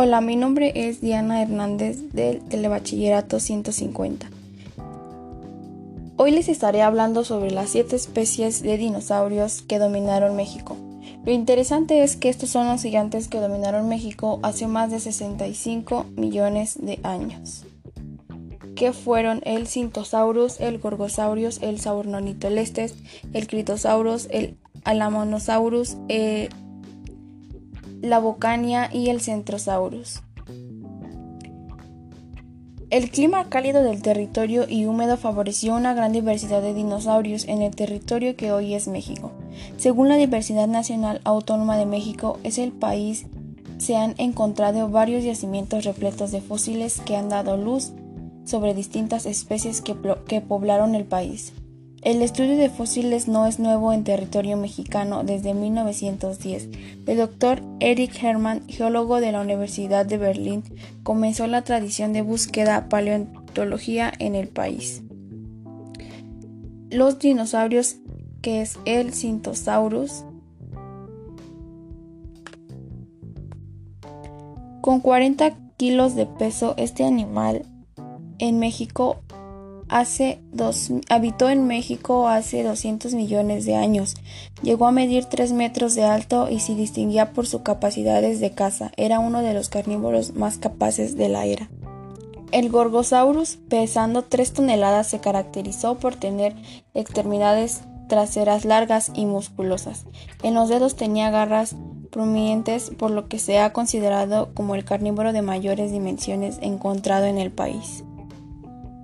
Hola, mi nombre es Diana Hernández del Telebachillerato 150. Hoy les estaré hablando sobre las siete especies de dinosaurios que dominaron México. Lo interesante es que estos son los gigantes que dominaron México hace más de 65 millones de años, que fueron el Cintosaurus, el Gorgosaurus, el Saurnonitolestes, el Critosaurus, el Alamonosaurus, el la Bocania y el Centrosaurus. El clima cálido del territorio y húmedo favoreció una gran diversidad de dinosaurios en el territorio que hoy es México. Según la Diversidad Nacional Autónoma de México, es el país se han encontrado varios yacimientos repletos de fósiles que han dado luz sobre distintas especies que, que poblaron el país. El estudio de fósiles no es nuevo en territorio mexicano desde 1910. El doctor Eric Hermann, geólogo de la Universidad de Berlín, comenzó la tradición de búsqueda paleontología en el país. Los dinosaurios, que es el Cintosaurus, con 40 kilos de peso, este animal en México hace dos, habitó en México hace 200 millones de años. Llegó a medir 3 metros de alto y se distinguía por sus capacidades de caza. Era uno de los carnívoros más capaces de la era. El Gorgosaurus, pesando 3 toneladas, se caracterizó por tener extremidades traseras largas y musculosas. En los dedos tenía garras prominentes, por lo que se ha considerado como el carnívoro de mayores dimensiones encontrado en el país.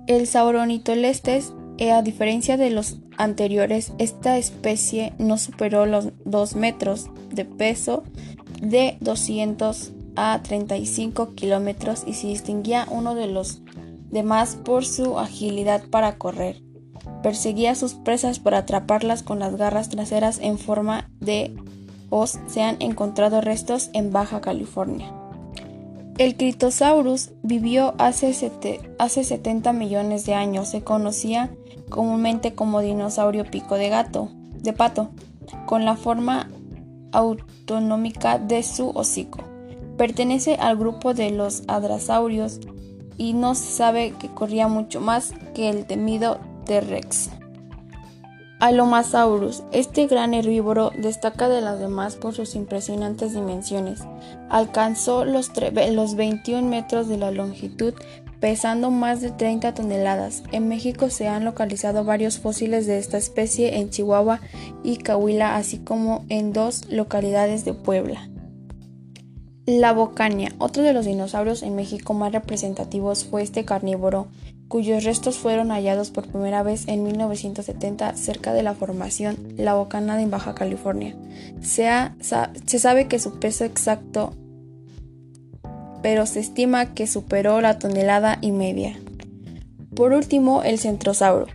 El Sauronitolestes, eh, a diferencia de los anteriores, esta especie no superó los 2 metros de peso de 200 a 35 kilómetros y se distinguía uno de los demás por su agilidad para correr. Perseguía a sus presas para atraparlas con las garras traseras en forma de hoz. Se han encontrado restos en Baja California. El Critosaurus vivió hace, 70 millones de años. Se conocía comúnmente como dinosaurio pico de gato, de pato, con la forma autonómica de su hocico. Pertenece al grupo de los adrasaurios y no se sabe que corría mucho más que el temido T-Rex. Alomasaurus. Este gran herbívoro destaca de las demás por sus impresionantes dimensiones. Alcanzó los, los 21 metros de la longitud, pesando más de 30 toneladas. En México se han localizado varios fósiles de esta especie en Chihuahua y Coahuila, así como en dos localidades de Puebla. La Bocania. Otro de los dinosaurios en México más representativos fue este carnívoro cuyos restos fueron hallados por primera vez en 1970 cerca de la formación La Bocana en Baja California. Se, se sabe que su peso exacto, pero se estima que superó la tonelada y media. Por último, el centrosauro.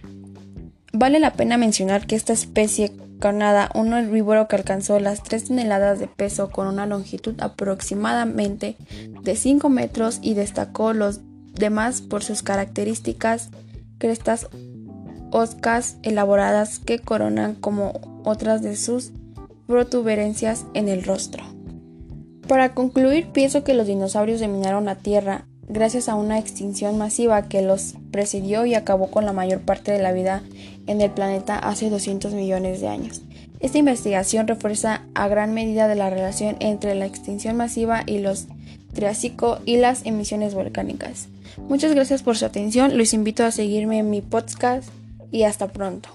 Vale la pena mencionar que esta especie carnada, un herbívoro que alcanzó las 3 toneladas de peso con una longitud aproximadamente de 5 metros y destacó los demás por sus características crestas oscas elaboradas que coronan como otras de sus protuberancias en el rostro. Para concluir, pienso que los dinosaurios dominaron la Tierra gracias a una extinción masiva que los precedió y acabó con la mayor parte de la vida en el planeta hace 200 millones de años. Esta investigación refuerza a gran medida la relación entre la extinción masiva y los Triásico y las emisiones volcánicas. Muchas gracias por su atención, los invito a seguirme en mi podcast y hasta pronto.